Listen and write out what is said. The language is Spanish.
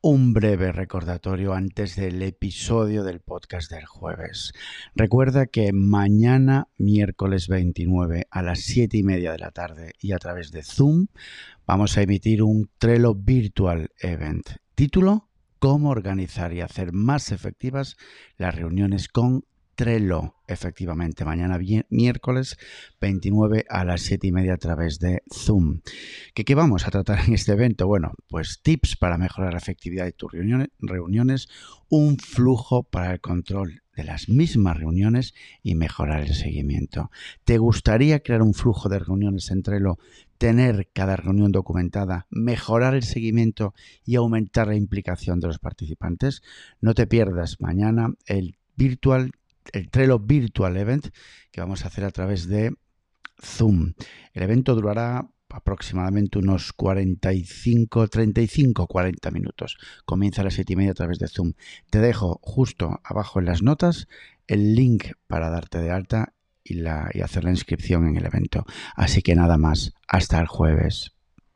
un breve recordatorio antes del episodio del podcast del jueves. Recuerda que mañana, miércoles 29, a las 7 y media de la tarde y a través de Zoom, vamos a emitir un Trello Virtual Event. Título, cómo organizar y hacer más efectivas las reuniones con Trello, efectivamente, mañana miércoles 29 a las 7 y media a través de Zoom. ¿Qué, ¿Qué, vamos a tratar en este evento? Bueno, pues tips para mejorar la efectividad de tus reuniones, reuniones, un flujo para el control de las mismas reuniones y mejorar el seguimiento. ¿Te gustaría crear un flujo de reuniones en Trello, tener cada reunión documentada, mejorar el seguimiento y aumentar la implicación de los participantes? No te pierdas mañana el Virtual el Trello Virtual Event que vamos a hacer a través de Zoom. El evento durará aproximadamente unos 45, 35, 40 minutos. Comienza a las 7 y media a través de Zoom. Te dejo justo abajo en las notas el link para darte de alta y, la, y hacer la inscripción en el evento. Así que nada más, hasta el jueves.